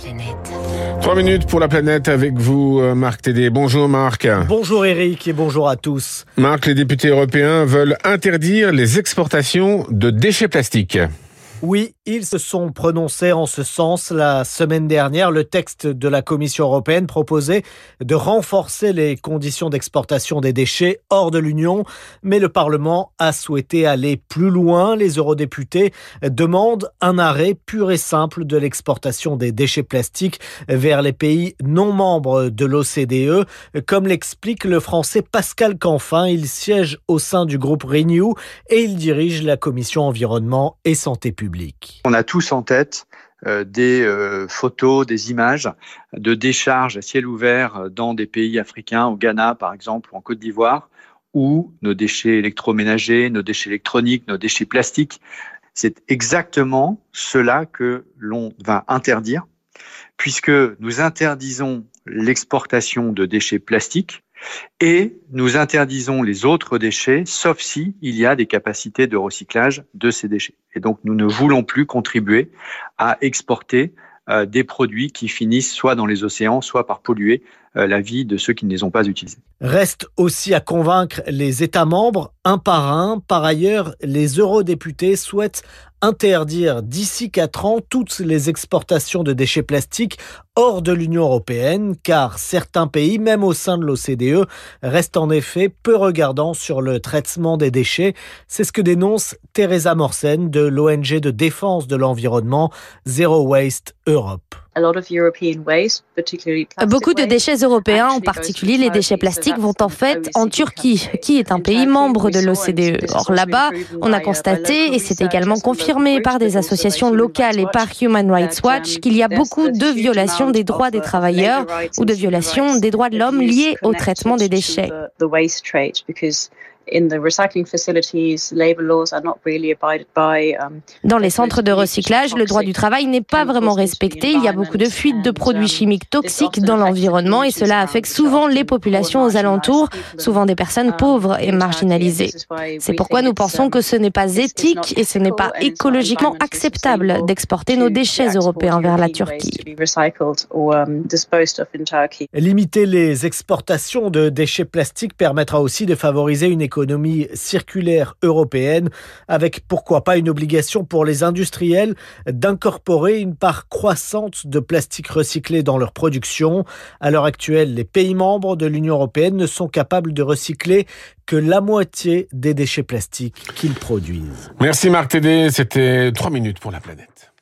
planète. Trois minutes pour la planète avec vous, euh, Marc Tédé. Bonjour Marc. Bonjour Eric et bonjour à tous. Marc, les députés européens veulent interdire les exportations de déchets plastiques. Oui, ils se sont prononcés en ce sens la semaine dernière. Le texte de la Commission européenne proposait de renforcer les conditions d'exportation des déchets hors de l'Union, mais le Parlement a souhaité aller plus loin. Les eurodéputés demandent un arrêt pur et simple de l'exportation des déchets plastiques vers les pays non membres de l'OCDE, comme l'explique le français Pascal Canfin. Il siège au sein du groupe Renew et il dirige la Commission environnement et santé publique. On a tous en tête euh, des euh, photos, des images de décharges à ciel ouvert dans des pays africains, au Ghana par exemple, ou en Côte d'Ivoire, où nos déchets électroménagers, nos déchets électroniques, nos déchets plastiques, c'est exactement cela que l'on va interdire, puisque nous interdisons l'exportation de déchets plastiques et nous interdisons les autres déchets, sauf si il y a des capacités de recyclage de ces déchets. Et donc, nous ne voulons plus contribuer à exporter euh, des produits qui finissent soit dans les océans, soit par polluer euh, la vie de ceux qui ne les ont pas utilisés. Reste aussi à convaincre les États membres un par un. Par ailleurs, les eurodéputés souhaitent interdire d'ici quatre ans toutes les exportations de déchets plastiques hors de l'Union européenne, car certains pays, même au sein de l'OCDE, restent en effet peu regardants sur le traitement des déchets. C'est ce que dénonce Teresa Morsen de l'ONG de défense de l'environnement Zero Waste Europe. Beaucoup de déchets européens, en particulier les déchets plastiques, vont en fait en Turquie, qui est un pays membre de l'OCDE. Or là-bas, on a constaté, et c'est également confirmé par des associations locales et par Human Rights Watch, qu'il y a beaucoup de violations des droits des travailleurs ou de violations des droits de l'homme liées au traitement des déchets. Dans les centres de recyclage, le droit du travail n'est pas vraiment respecté. Il y a beaucoup de fuites de produits um, chimiques toxiques dans l'environnement et cela affecte souvent les populations aux alentours, souvent des personnes um, pauvres et marginalisées. C'est pourquoi nous pensons que ce n'est pas éthique et ce n'est pas écologiquement acceptable d'exporter nos déchets européens vers la Turquie. Um, Limiter les exportations de déchets plastiques permettra aussi de favoriser une économie économie circulaire européenne, avec pourquoi pas une obligation pour les industriels d'incorporer une part croissante de plastique recyclé dans leur production. À l'heure actuelle, les pays membres de l'Union européenne ne sont capables de recycler que la moitié des déchets plastiques qu'ils produisent. Merci Marc Tédé, c'était trois minutes pour la planète.